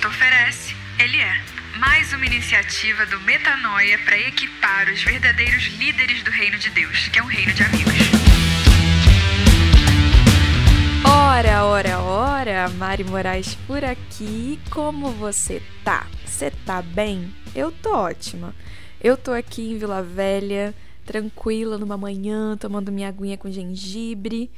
Cristo oferece, Ele é. Mais uma iniciativa do Metanoia para equipar os verdadeiros líderes do reino de Deus, que é um reino de amigos. Ora, ora, ora, Mari Moraes por aqui. Como você tá? Você tá bem? Eu tô ótima. Eu tô aqui em Vila Velha, tranquila numa manhã, tomando minha aguinha com gengibre.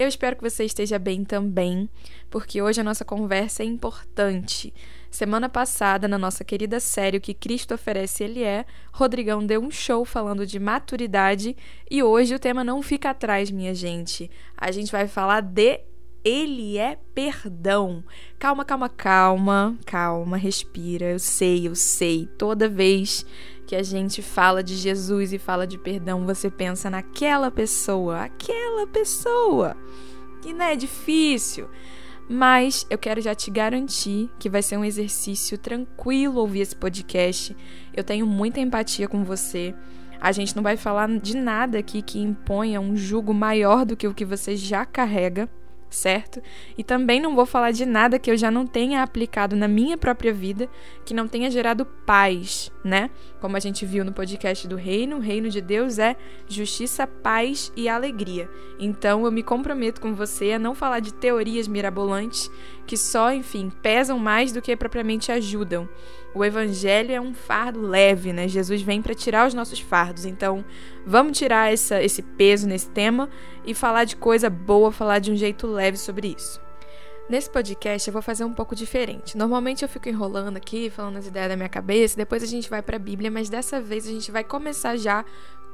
Eu espero que você esteja bem também, porque hoje a nossa conversa é importante. Semana passada, na nossa querida série O que Cristo oferece Ele é, Rodrigão deu um show falando de maturidade e hoje o tema não fica atrás, minha gente. A gente vai falar de ele é perdão. Calma, calma, calma, calma, respira. Eu sei, eu sei. Toda vez que a gente fala de Jesus e fala de perdão, você pensa naquela pessoa, aquela pessoa. Que não é difícil. Mas eu quero já te garantir que vai ser um exercício tranquilo ouvir esse podcast. Eu tenho muita empatia com você. A gente não vai falar de nada aqui que imponha um jugo maior do que o que você já carrega certo? E também não vou falar de nada que eu já não tenha aplicado na minha própria vida, que não tenha gerado paz, né? Como a gente viu no podcast do Reino, o reino de Deus é justiça, paz e alegria. Então eu me comprometo com você a não falar de teorias mirabolantes que só, enfim, pesam mais do que propriamente ajudam. O evangelho é um fardo leve, né? Jesus vem para tirar os nossos fardos. Então, vamos tirar essa, esse peso nesse tema e falar de coisa boa, falar de um jeito leve sobre isso. Nesse podcast eu vou fazer um pouco diferente. Normalmente eu fico enrolando aqui, falando as ideias da minha cabeça, depois a gente vai para a Bíblia, mas dessa vez a gente vai começar já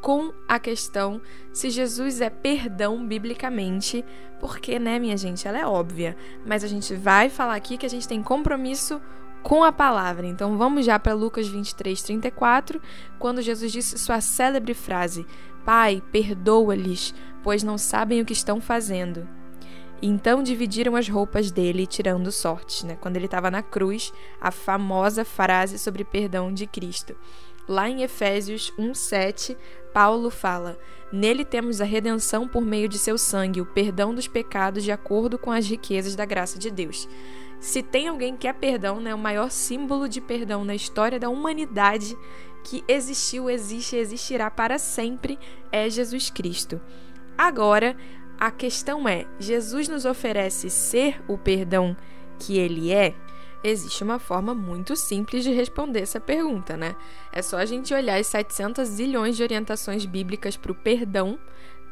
com a questão se Jesus é perdão biblicamente, porque, né, minha gente, ela é óbvia, mas a gente vai falar aqui que a gente tem compromisso com a palavra. Então vamos já para Lucas 23, 34, quando Jesus disse sua célebre frase: Pai, perdoa-lhes, pois não sabem o que estão fazendo. Então dividiram as roupas dele, tirando sortes, né? Quando ele estava na cruz, a famosa frase sobre perdão de Cristo. Lá em Efésios 1:7, Paulo fala: Nele temos a redenção por meio de seu sangue, o perdão dos pecados de acordo com as riquezas da graça de Deus. Se tem alguém que é perdão, né, o maior símbolo de perdão na história da humanidade que existiu, existe e existirá para sempre é Jesus Cristo. Agora, a questão é: Jesus nos oferece ser o perdão que ele é? Existe uma forma muito simples de responder essa pergunta, né? É só a gente olhar as 700 zilhões de orientações bíblicas para o perdão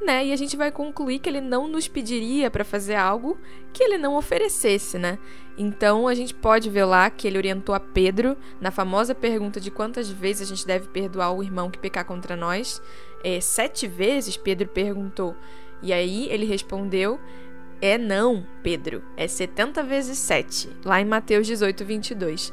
né? E a gente vai concluir que ele não nos pediria para fazer algo que ele não oferecesse, né? Então a gente pode ver lá que ele orientou a Pedro na famosa pergunta de quantas vezes a gente deve perdoar o irmão que pecar contra nós. É, sete vezes Pedro perguntou. E aí ele respondeu: É não, Pedro, é 70 vezes 7, lá em Mateus 18, 22.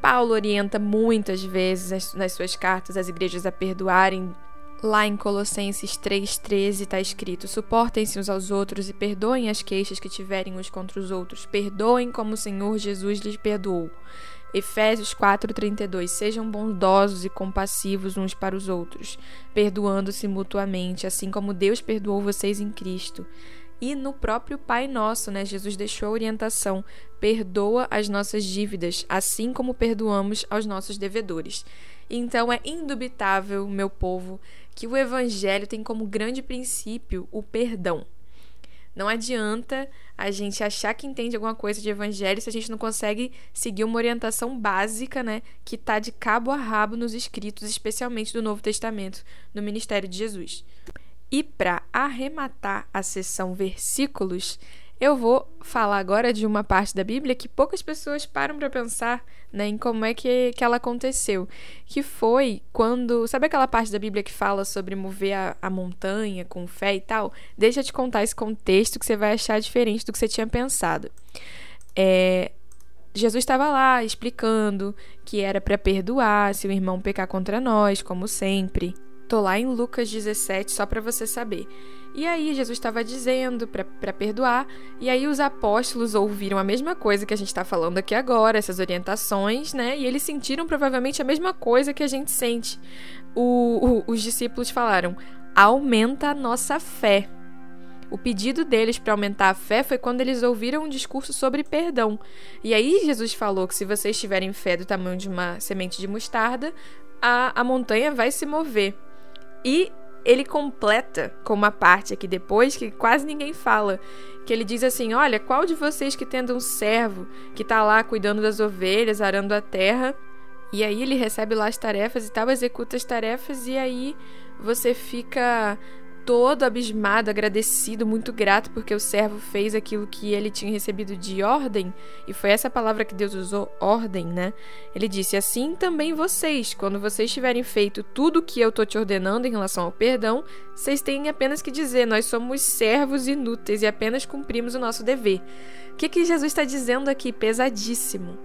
Paulo orienta muitas vezes nas suas cartas as igrejas a perdoarem Lá em Colossenses 3,13 está escrito: Suportem-se uns aos outros e perdoem as queixas que tiverem uns contra os outros. Perdoem como o Senhor Jesus lhes perdoou. Efésios 4:32 Sejam bondosos e compassivos uns para os outros, perdoando-se mutuamente, assim como Deus perdoou vocês em Cristo. E no próprio Pai Nosso, né, Jesus deixou a orientação: perdoa as nossas dívidas, assim como perdoamos aos nossos devedores. Então é indubitável, meu povo, que o evangelho tem como grande princípio o perdão. Não adianta a gente achar que entende alguma coisa de evangelho se a gente não consegue seguir uma orientação básica, né, que está de cabo a rabo nos escritos, especialmente do Novo Testamento, no ministério de Jesus. E para arrematar a sessão versículos, eu vou falar agora de uma parte da Bíblia que poucas pessoas param para pensar né, em como é que, que ela aconteceu. Que foi quando. Sabe aquela parte da Bíblia que fala sobre mover a, a montanha com fé e tal? Deixa eu te contar esse contexto que você vai achar diferente do que você tinha pensado. É, Jesus estava lá explicando que era para perdoar se o irmão pecar contra nós, como sempre. Tô lá em Lucas 17 só para você saber. E aí Jesus estava dizendo para perdoar, e aí os apóstolos ouviram a mesma coisa que a gente está falando aqui agora, essas orientações, né? E eles sentiram provavelmente a mesma coisa que a gente sente. O, o, os discípulos falaram: aumenta a nossa fé. O pedido deles para aumentar a fé foi quando eles ouviram um discurso sobre perdão. E aí Jesus falou que se vocês tiverem fé do tamanho de uma semente de mostarda, a, a montanha vai se mover. E ele completa com uma parte aqui depois que quase ninguém fala, que ele diz assim: "Olha, qual de vocês que tendo um servo que está lá cuidando das ovelhas, arando a terra, e aí ele recebe lá as tarefas e tal, executa as tarefas e aí você fica todo abismado, agradecido, muito grato porque o servo fez aquilo que ele tinha recebido de ordem, e foi essa palavra que Deus usou, ordem, né? Ele disse: Assim também vocês, quando vocês tiverem feito tudo o que eu estou te ordenando em relação ao perdão, vocês têm apenas que dizer: Nós somos servos inúteis e apenas cumprimos o nosso dever. O que, que Jesus está dizendo aqui, pesadíssimo?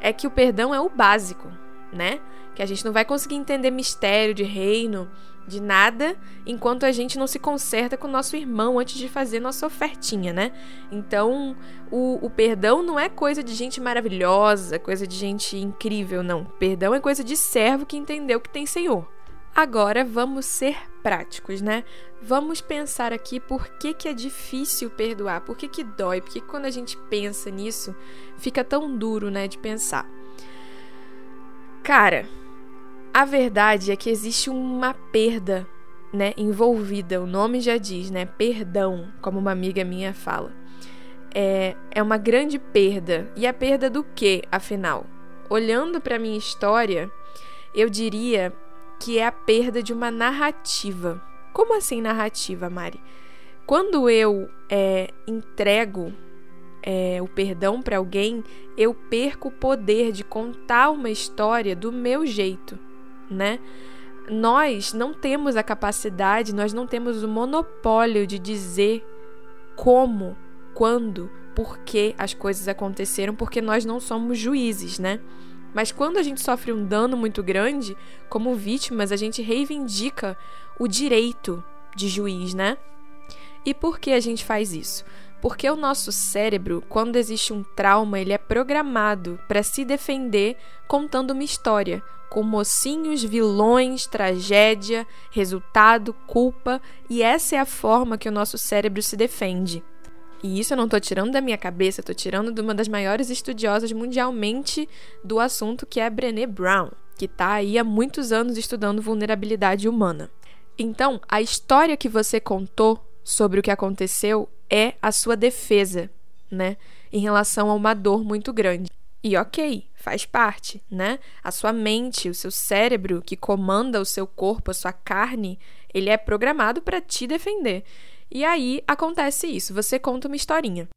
É que o perdão é o básico, né? Que a gente não vai conseguir entender mistério de reino de nada enquanto a gente não se conserta com nosso irmão antes de fazer nossa ofertinha, né? Então, o, o, perdão não é coisa de gente maravilhosa, coisa de gente incrível, não. Perdão é coisa de servo que entendeu que tem Senhor. Agora vamos ser práticos, né? Vamos pensar aqui por que, que é difícil perdoar, por que, que dói, porque quando a gente pensa nisso, fica tão duro, né, de pensar. Cara, a verdade é que existe uma perda, né, envolvida. O nome já diz, né, perdão, como uma amiga minha fala. É, é uma grande perda. E a perda do quê, afinal? Olhando para minha história, eu diria que é a perda de uma narrativa. Como assim narrativa, Mari? Quando eu é, entrego é, o perdão para alguém, eu perco o poder de contar uma história do meu jeito né? Nós não temos a capacidade, nós não temos o monopólio de dizer como, quando, por que as coisas aconteceram, porque nós não somos juízes, né? Mas quando a gente sofre um dano muito grande, como vítimas, a gente reivindica o direito de juiz, né? E por que a gente faz isso? Porque o nosso cérebro, quando existe um trauma, ele é programado para se defender contando uma história, com mocinhos, vilões, tragédia, resultado, culpa, e essa é a forma que o nosso cérebro se defende. E isso eu não estou tirando da minha cabeça, estou tirando de uma das maiores estudiosas mundialmente do assunto, que é a Brené Brown, que está aí há muitos anos estudando vulnerabilidade humana. Então, a história que você contou sobre o que aconteceu é a sua defesa, né, em relação a uma dor muito grande. E ok, faz parte, né? A sua mente, o seu cérebro que comanda o seu corpo, a sua carne, ele é programado para te defender. E aí acontece isso, você conta uma historinha.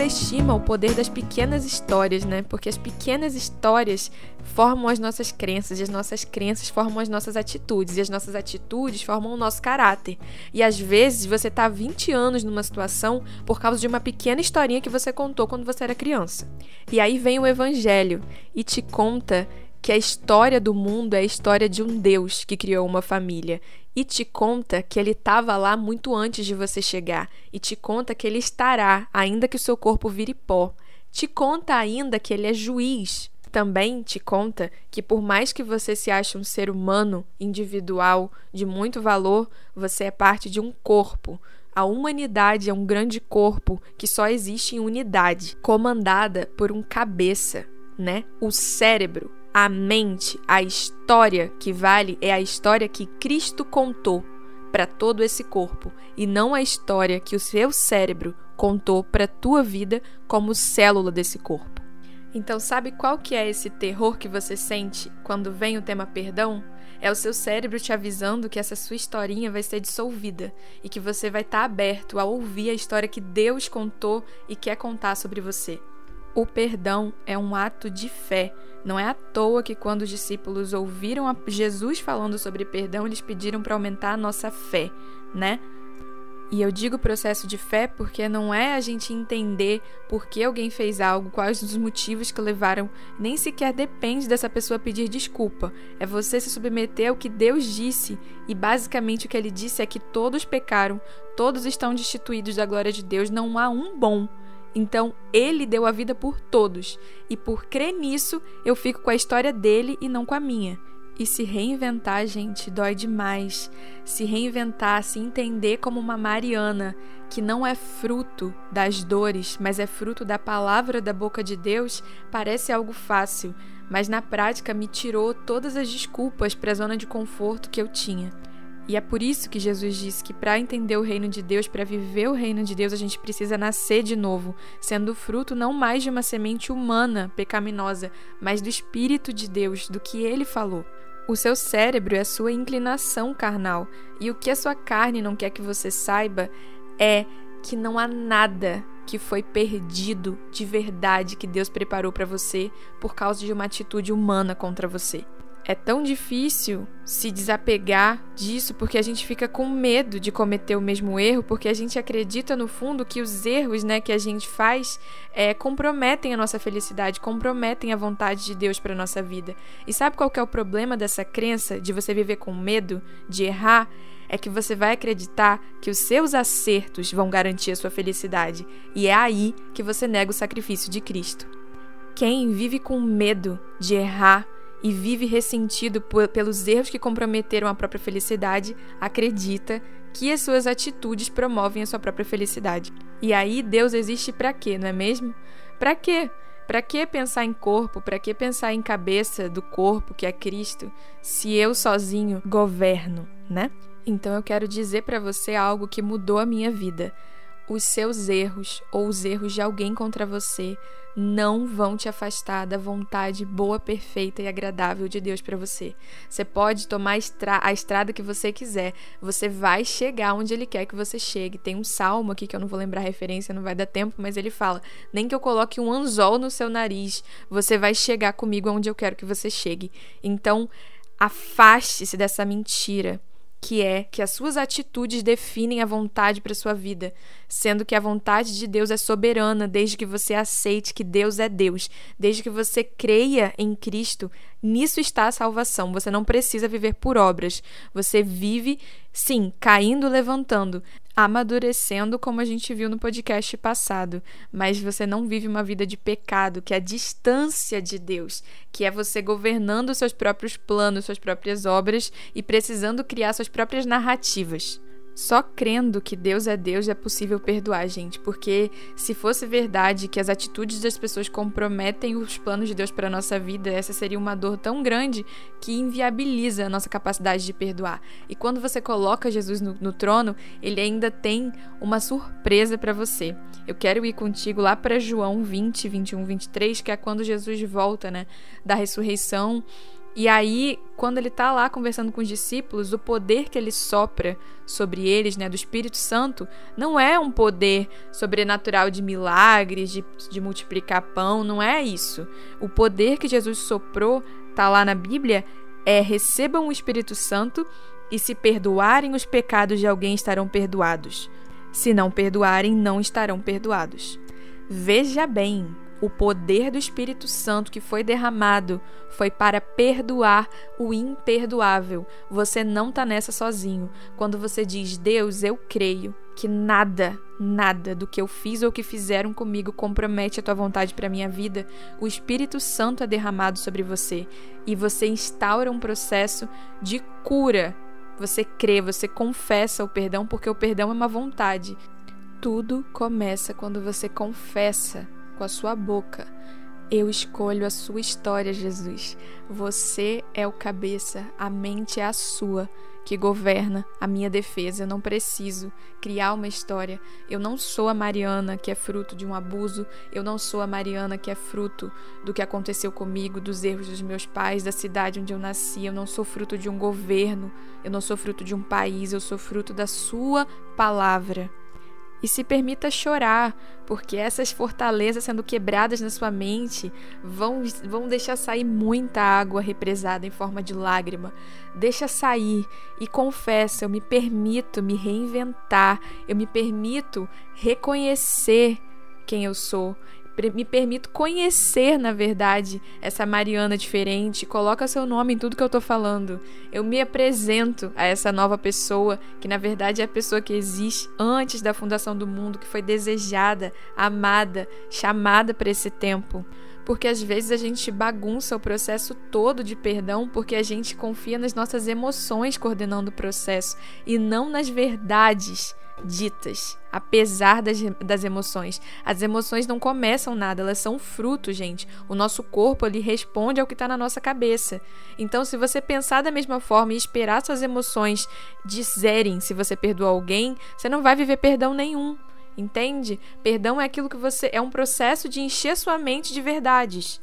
Subestima o poder das pequenas histórias, né? Porque as pequenas histórias formam as nossas crenças, e as nossas crenças formam as nossas atitudes, e as nossas atitudes formam o nosso caráter. E às vezes você tá 20 anos numa situação por causa de uma pequena historinha que você contou quando você era criança. E aí vem o evangelho e te conta que a história do mundo é a história de um Deus que criou uma família e te conta que ele estava lá muito antes de você chegar e te conta que ele estará, ainda que o seu corpo vire pó. Te conta ainda que ele é juiz. Também te conta que por mais que você se ache um ser humano individual de muito valor, você é parte de um corpo. A humanidade é um grande corpo que só existe em unidade, comandada por um cabeça, né? O cérebro, a mente, a história que vale é a história que Cristo contou para todo esse corpo e não a história que o seu cérebro contou para tua vida como célula desse corpo. Então, sabe qual que é esse terror que você sente quando vem o tema perdão? É o seu cérebro te avisando que essa sua historinha vai ser dissolvida e que você vai estar tá aberto a ouvir a história que Deus contou e quer contar sobre você. O perdão é um ato de fé. Não é à toa que, quando os discípulos ouviram Jesus falando sobre perdão, eles pediram para aumentar a nossa fé, né? E eu digo processo de fé porque não é a gente entender por que alguém fez algo, quais os motivos que levaram, nem sequer depende dessa pessoa pedir desculpa. É você se submeter ao que Deus disse, e basicamente o que ele disse é que todos pecaram, todos estão destituídos da glória de Deus, não há um bom. Então, ele deu a vida por todos, e por crer nisso, eu fico com a história dele e não com a minha. E se reinventar, gente, dói demais. Se reinventar, se entender como uma Mariana, que não é fruto das dores, mas é fruto da palavra da boca de Deus, parece algo fácil, mas na prática me tirou todas as desculpas para a zona de conforto que eu tinha. E é por isso que Jesus disse que para entender o reino de Deus, para viver o reino de Deus, a gente precisa nascer de novo, sendo fruto não mais de uma semente humana, pecaminosa, mas do Espírito de Deus, do que ele falou. O seu cérebro é a sua inclinação carnal, e o que a sua carne não quer que você saiba é que não há nada que foi perdido de verdade que Deus preparou para você por causa de uma atitude humana contra você é tão difícil se desapegar disso porque a gente fica com medo de cometer o mesmo erro, porque a gente acredita no fundo que os erros né, que a gente faz é, comprometem a nossa felicidade, comprometem a vontade de Deus para nossa vida. E sabe qual é o problema dessa crença de você viver com medo de errar? É que você vai acreditar que os seus acertos vão garantir a sua felicidade. E é aí que você nega o sacrifício de Cristo. Quem vive com medo de errar, e vive ressentido por, pelos erros que comprometeram a própria felicidade, acredita que as suas atitudes promovem a sua própria felicidade. E aí Deus existe para quê, não é mesmo? Para quê? Para que pensar em corpo? Para que pensar em cabeça do corpo, que é Cristo, se eu sozinho governo, né? Então eu quero dizer para você algo que mudou a minha vida. Os seus erros ou os erros de alguém contra você não vão te afastar da vontade boa, perfeita e agradável de Deus para você. Você pode tomar a, estra a estrada que você quiser, você vai chegar onde Ele quer que você chegue. Tem um salmo aqui que eu não vou lembrar a referência, não vai dar tempo, mas ele fala: Nem que eu coloque um anzol no seu nariz, você vai chegar comigo onde eu quero que você chegue. Então, afaste-se dessa mentira que é que as suas atitudes definem a vontade para sua vida, sendo que a vontade de Deus é soberana desde que você aceite que Deus é Deus, desde que você creia em Cristo, nisso está a salvação. Você não precisa viver por obras. Você vive, sim, caindo, levantando, amadurecendo, como a gente viu no podcast passado, mas você não vive uma vida de pecado, que é a distância de Deus, que é você governando seus próprios planos, suas próprias obras e precisando criar suas próprias narrativas. Só crendo que Deus é Deus é possível perdoar, gente, porque se fosse verdade que as atitudes das pessoas comprometem os planos de Deus para a nossa vida, essa seria uma dor tão grande que inviabiliza a nossa capacidade de perdoar. E quando você coloca Jesus no, no trono, ele ainda tem uma surpresa para você. Eu quero ir contigo lá para João 20, 21, 23, que é quando Jesus volta, né, da ressurreição e aí, quando ele está lá conversando com os discípulos, o poder que ele sopra sobre eles, né, do Espírito Santo, não é um poder sobrenatural de milagres, de, de multiplicar pão, não é isso. O poder que Jesus soprou, tá lá na Bíblia, é recebam o Espírito Santo e se perdoarem os pecados de alguém estarão perdoados. Se não perdoarem, não estarão perdoados. Veja bem, o poder do Espírito Santo que foi derramado foi para perdoar o imperdoável. Você não está nessa sozinho. Quando você diz, Deus, eu creio que nada, nada do que eu fiz ou que fizeram comigo compromete a tua vontade para minha vida, o Espírito Santo é derramado sobre você e você instaura um processo de cura. Você crê, você confessa o perdão porque o perdão é uma vontade. Tudo começa quando você confessa com a sua boca. Eu escolho a sua história, Jesus. Você é o cabeça, a mente é a sua que governa a minha defesa. Eu não preciso criar uma história. Eu não sou a Mariana que é fruto de um abuso. Eu não sou a Mariana que é fruto do que aconteceu comigo, dos erros dos meus pais, da cidade onde eu nasci. Eu não sou fruto de um governo. Eu não sou fruto de um país. Eu sou fruto da Sua palavra. E se permita chorar, porque essas fortalezas sendo quebradas na sua mente vão, vão deixar sair muita água represada em forma de lágrima. Deixa sair e confessa: eu me permito me reinventar, eu me permito reconhecer quem eu sou me permito conhecer, na verdade, essa Mariana diferente. Coloca seu nome em tudo que eu tô falando. Eu me apresento a essa nova pessoa, que na verdade é a pessoa que existe antes da fundação do mundo, que foi desejada, amada, chamada para esse tempo porque às vezes a gente bagunça o processo todo de perdão porque a gente confia nas nossas emoções coordenando o processo e não nas verdades ditas, apesar das, das emoções. As emoções não começam nada, elas são fruto, gente. O nosso corpo ele responde ao que está na nossa cabeça. Então, se você pensar da mesma forma e esperar suas emoções dizerem se você perdoou alguém, você não vai viver perdão nenhum. Entende? Perdão é aquilo que você é um processo de encher sua mente de verdades.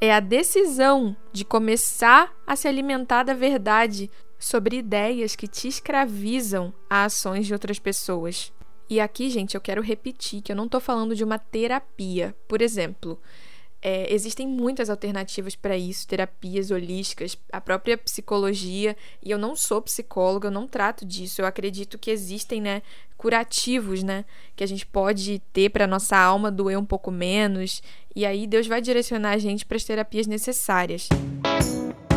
É a decisão de começar a se alimentar da verdade sobre ideias que te escravizam a ações de outras pessoas. E aqui, gente, eu quero repetir que eu não estou falando de uma terapia. Por exemplo, é, existem muitas alternativas para isso, terapias holísticas, a própria psicologia. E eu não sou psicóloga, eu não trato disso. Eu acredito que existem, né, curativos, né, que a gente pode ter para nossa alma doer um pouco menos. E aí Deus vai direcionar a gente para as terapias necessárias. Música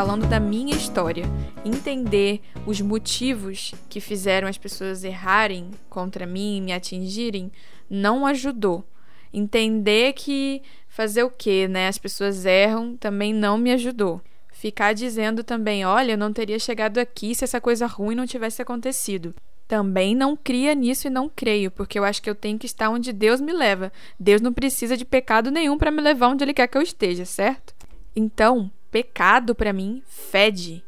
falando da minha história. Entender os motivos que fizeram as pessoas errarem contra mim, me atingirem, não ajudou. Entender que fazer o que, né? As pessoas erram também não me ajudou. Ficar dizendo também, olha, eu não teria chegado aqui se essa coisa ruim não tivesse acontecido. Também não cria nisso e não creio, porque eu acho que eu tenho que estar onde Deus me leva. Deus não precisa de pecado nenhum para me levar onde Ele quer que eu esteja, certo? Então, Pecado, para mim, fede.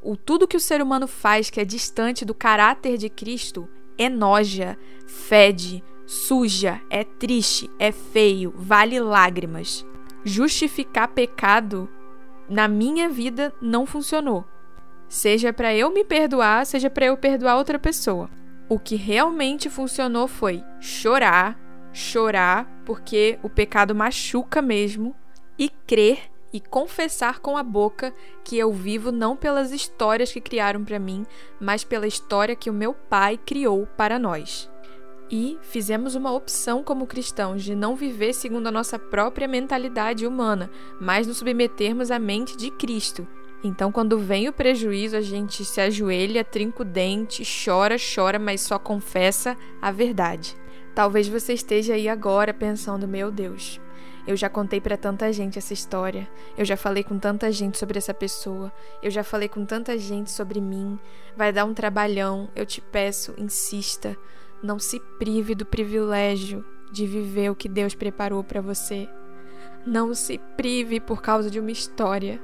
O tudo que o ser humano faz que é distante do caráter de Cristo enoja, fede, suja, é triste, é feio, vale lágrimas. Justificar pecado na minha vida não funcionou. Seja para eu me perdoar, seja para eu perdoar outra pessoa. O que realmente funcionou foi chorar, chorar, porque o pecado machuca mesmo, e crer e confessar com a boca que eu vivo não pelas histórias que criaram para mim, mas pela história que o meu pai criou para nós. E fizemos uma opção como cristãos de não viver segundo a nossa própria mentalidade humana, mas nos submetermos à mente de Cristo. Então, quando vem o prejuízo, a gente se ajoelha, trinca o dente, chora, chora, mas só confessa a verdade. Talvez você esteja aí agora pensando: meu Deus, eu já contei para tanta gente essa história. Eu já falei com tanta gente sobre essa pessoa. Eu já falei com tanta gente sobre mim. Vai dar um trabalhão. Eu te peço, insista. Não se prive do privilégio de viver o que Deus preparou para você. Não se prive por causa de uma história.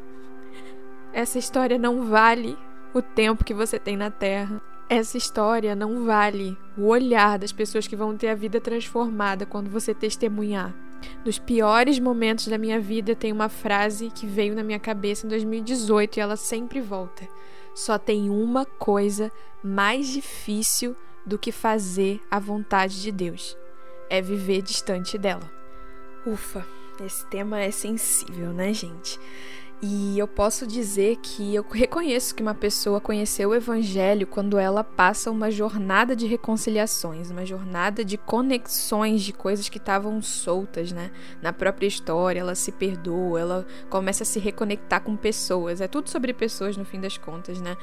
Essa história não vale o tempo que você tem na Terra. Essa história não vale o olhar das pessoas que vão ter a vida transformada quando você testemunhar. Nos piores momentos da minha vida, tem uma frase que veio na minha cabeça em 2018 e ela sempre volta. Só tem uma coisa mais difícil do que fazer a vontade de Deus: é viver distante dela. Ufa, esse tema é sensível, né, gente? E eu posso dizer que eu reconheço que uma pessoa conheceu o Evangelho quando ela passa uma jornada de reconciliações, uma jornada de conexões de coisas que estavam soltas, né? Na própria história, ela se perdoa, ela começa a se reconectar com pessoas. É tudo sobre pessoas no fim das contas, né?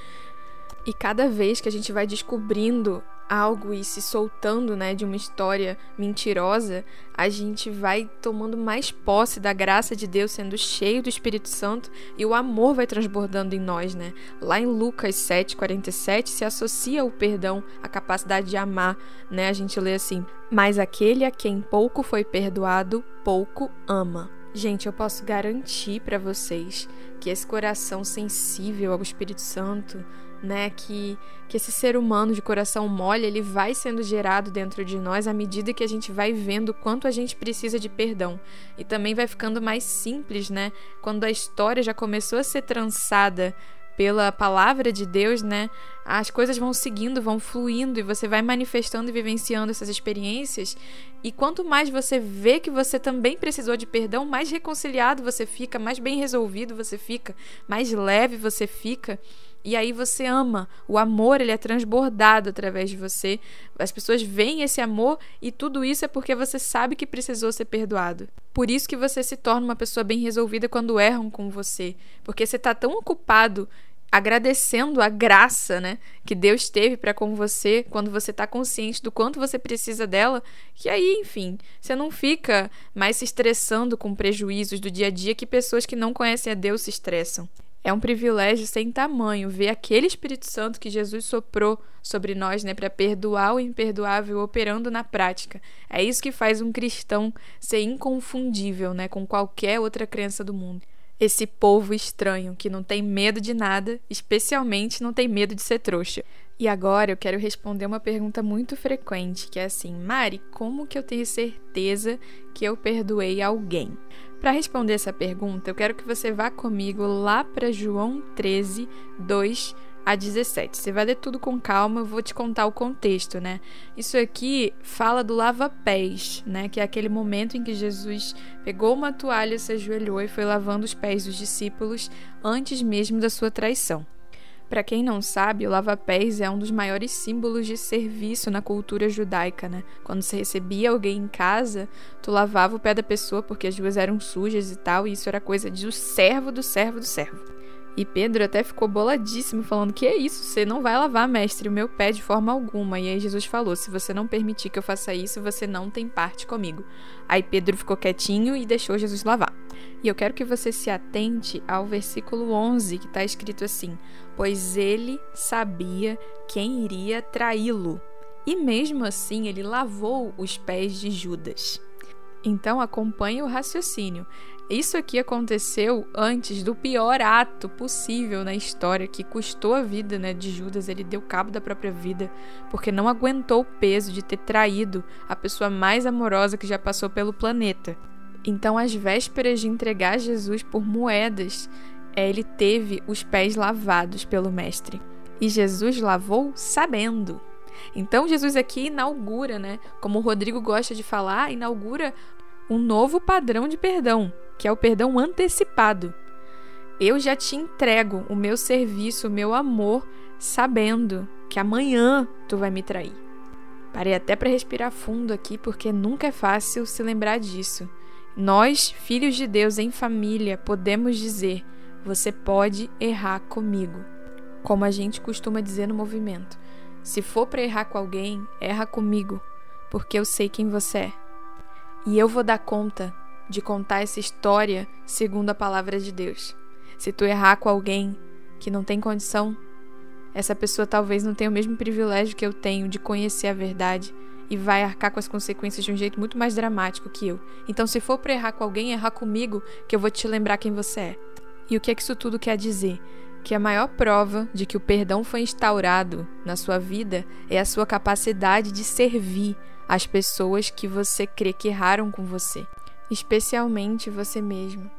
E cada vez que a gente vai descobrindo algo e se soltando, né, de uma história mentirosa, a gente vai tomando mais posse da graça de Deus, sendo cheio do Espírito Santo e o amor vai transbordando em nós, né? Lá em Lucas 7:47 se associa o perdão à capacidade de amar, né? A gente lê assim: "Mas aquele a quem pouco foi perdoado, pouco ama". Gente, eu posso garantir para vocês que esse coração sensível ao Espírito Santo né? Que, que esse ser humano de coração mole, ele vai sendo gerado dentro de nós à medida que a gente vai vendo quanto a gente precisa de perdão. E também vai ficando mais simples, né? Quando a história já começou a ser trançada pela palavra de Deus, né? As coisas vão seguindo, vão fluindo e você vai manifestando e vivenciando essas experiências. E quanto mais você vê que você também precisou de perdão, mais reconciliado você fica, mais bem resolvido você fica, mais leve você fica. E aí você ama. O amor, ele é transbordado através de você. As pessoas veem esse amor e tudo isso é porque você sabe que precisou ser perdoado. Por isso que você se torna uma pessoa bem resolvida quando erram com você, porque você está tão ocupado agradecendo a graça, né, que Deus teve para com você quando você está consciente do quanto você precisa dela, que aí, enfim, você não fica mais se estressando com prejuízos do dia a dia que pessoas que não conhecem a Deus se estressam. É um privilégio sem tamanho ver aquele Espírito Santo que Jesus soprou sobre nós, né, para perdoar o imperdoável operando na prática. É isso que faz um cristão ser inconfundível, né, com qualquer outra crença do mundo. Esse povo estranho que não tem medo de nada, especialmente não tem medo de ser trouxa. E agora eu quero responder uma pergunta muito frequente, que é assim: Mari, como que eu tenho certeza que eu perdoei alguém? Para responder essa pergunta, eu quero que você vá comigo lá para João 13, 2 a 17. Você vai ler tudo com calma, eu vou te contar o contexto, né? Isso aqui fala do lava-pés, né? Que é aquele momento em que Jesus pegou uma toalha, se ajoelhou e foi lavando os pés dos discípulos antes mesmo da sua traição. Para quem não sabe, o lava-pés é um dos maiores símbolos de serviço na cultura judaica, né? Quando você recebia alguém em casa, tu lavava o pé da pessoa porque as ruas eram sujas e tal, e isso era coisa do servo do servo do servo. E Pedro até ficou boladíssimo, falando: Que é isso? Você não vai lavar, mestre, o meu pé de forma alguma. E aí Jesus falou: Se você não permitir que eu faça isso, você não tem parte comigo. Aí Pedro ficou quietinho e deixou Jesus lavar. E eu quero que você se atente ao versículo 11, que está escrito assim: Pois ele sabia quem iria traí-lo. E mesmo assim, ele lavou os pés de Judas. Então acompanhe o raciocínio. Isso aqui aconteceu antes do pior ato possível na história que custou a vida né, de Judas. Ele deu cabo da própria vida porque não aguentou o peso de ter traído a pessoa mais amorosa que já passou pelo planeta. Então, às vésperas de entregar Jesus por moedas, ele teve os pés lavados pelo Mestre. E Jesus lavou sabendo. Então Jesus aqui inaugura, né, como o Rodrigo gosta de falar, inaugura um novo padrão de perdão, que é o perdão antecipado. Eu já te entrego o meu serviço, o meu amor, sabendo que amanhã tu vai me trair. Parei até para respirar fundo aqui, porque nunca é fácil se lembrar disso. Nós, filhos de Deus em família, podemos dizer: você pode errar comigo. Como a gente costuma dizer no movimento: se for para errar com alguém, erra comigo, porque eu sei quem você é. E eu vou dar conta de contar essa história segundo a palavra de Deus. Se tu errar com alguém que não tem condição, essa pessoa talvez não tenha o mesmo privilégio que eu tenho de conhecer a verdade e vai arcar com as consequências de um jeito muito mais dramático que eu. Então, se for para errar com alguém, errar comigo, que eu vou te lembrar quem você é. E o que é que isso tudo quer dizer? Que a maior prova de que o perdão foi instaurado na sua vida é a sua capacidade de servir as pessoas que você crê que erraram com você especialmente você mesmo.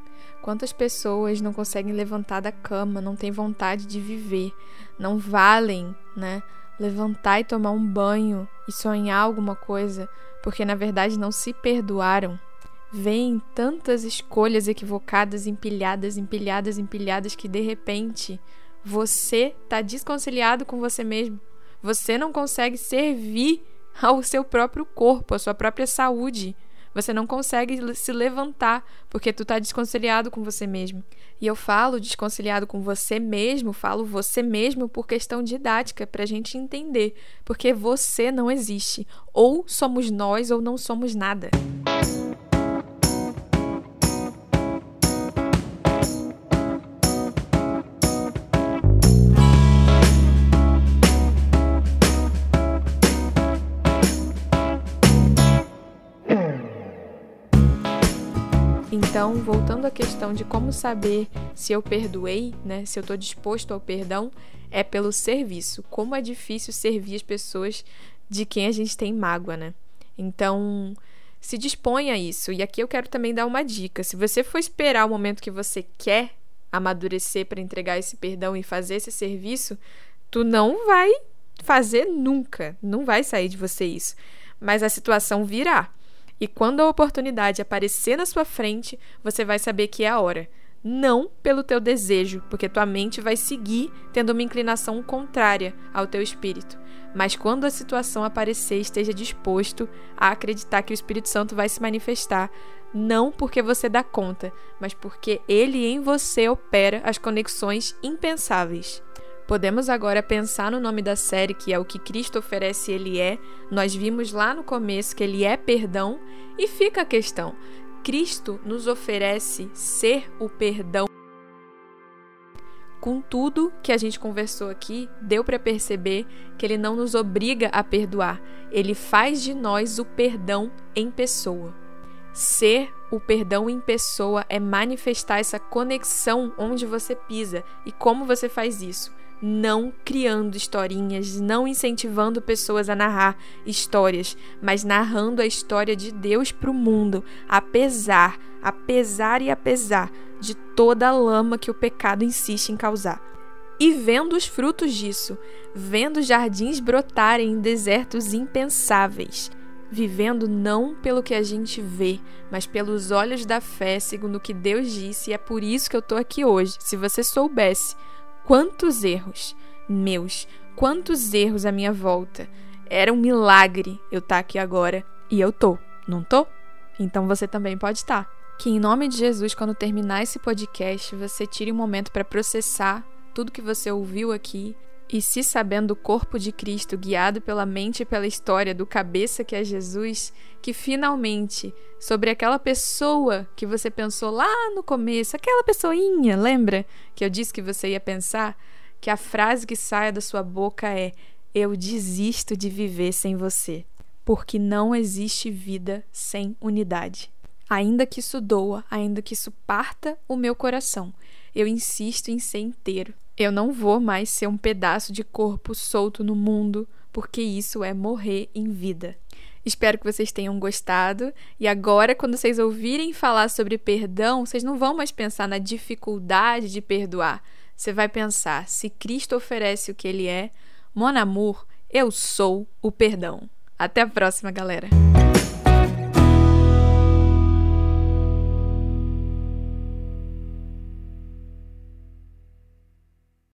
Quantas pessoas não conseguem levantar da cama, não têm vontade de viver, não valem, né? Levantar e tomar um banho e sonhar alguma coisa, porque na verdade não se perdoaram. Vêm tantas escolhas equivocadas, empilhadas, empilhadas, empilhadas, que de repente você está desconciliado com você mesmo. Você não consegue servir ao seu próprio corpo, à sua própria saúde. Você não consegue se levantar porque tu tá desconciliado com você mesmo. E eu falo desconciliado com você mesmo, falo você mesmo por questão didática, pra gente entender. Porque você não existe. Ou somos nós ou não somos nada. À questão de como saber se eu perdoei, né, se eu estou disposto ao perdão, é pelo serviço. Como é difícil servir as pessoas de quem a gente tem mágoa, né? Então, se dispõe a isso. E aqui eu quero também dar uma dica. Se você for esperar o momento que você quer amadurecer para entregar esse perdão e fazer esse serviço, tu não vai fazer nunca. Não vai sair de você isso. Mas a situação virá. E quando a oportunidade aparecer na sua frente, você vai saber que é a hora. Não pelo teu desejo, porque tua mente vai seguir tendo uma inclinação contrária ao teu espírito. Mas quando a situação aparecer, esteja disposto a acreditar que o Espírito Santo vai se manifestar, não porque você dá conta, mas porque ele em você opera as conexões impensáveis. Podemos agora pensar no nome da série, que é o que Cristo oferece, ele é. Nós vimos lá no começo que ele é perdão, e fica a questão: Cristo nos oferece ser o perdão. Com tudo que a gente conversou aqui, deu para perceber que ele não nos obriga a perdoar, ele faz de nós o perdão em pessoa. Ser o perdão em pessoa é manifestar essa conexão onde você pisa. E como você faz isso? Não criando historinhas, não incentivando pessoas a narrar histórias, mas narrando a história de Deus para o mundo, apesar, apesar e apesar de toda a lama que o pecado insiste em causar. E vendo os frutos disso, vendo jardins brotarem em desertos impensáveis, vivendo não pelo que a gente vê, mas pelos olhos da fé, segundo o que Deus disse, e é por isso que eu estou aqui hoje. Se você soubesse Quantos erros meus, quantos erros à minha volta. Era um milagre eu estar tá aqui agora e eu tô, não tô? Então você também pode estar. Tá. Que em nome de Jesus, quando terminar esse podcast, você tire um momento para processar tudo que você ouviu aqui e se sabendo o corpo de Cristo, guiado pela mente e pela história do cabeça que é Jesus, que finalmente, sobre aquela pessoa que você pensou lá no começo, aquela pessoinha, lembra que eu disse que você ia pensar? Que a frase que saia da sua boca é: Eu desisto de viver sem você, porque não existe vida sem unidade. Ainda que isso doa, ainda que isso parta o meu coração, eu insisto em ser inteiro eu não vou mais ser um pedaço de corpo solto no mundo, porque isso é morrer em vida. Espero que vocês tenham gostado. E agora, quando vocês ouvirem falar sobre perdão, vocês não vão mais pensar na dificuldade de perdoar. Você vai pensar: se Cristo oferece o que Ele é, mon amour, eu sou o perdão. Até a próxima, galera!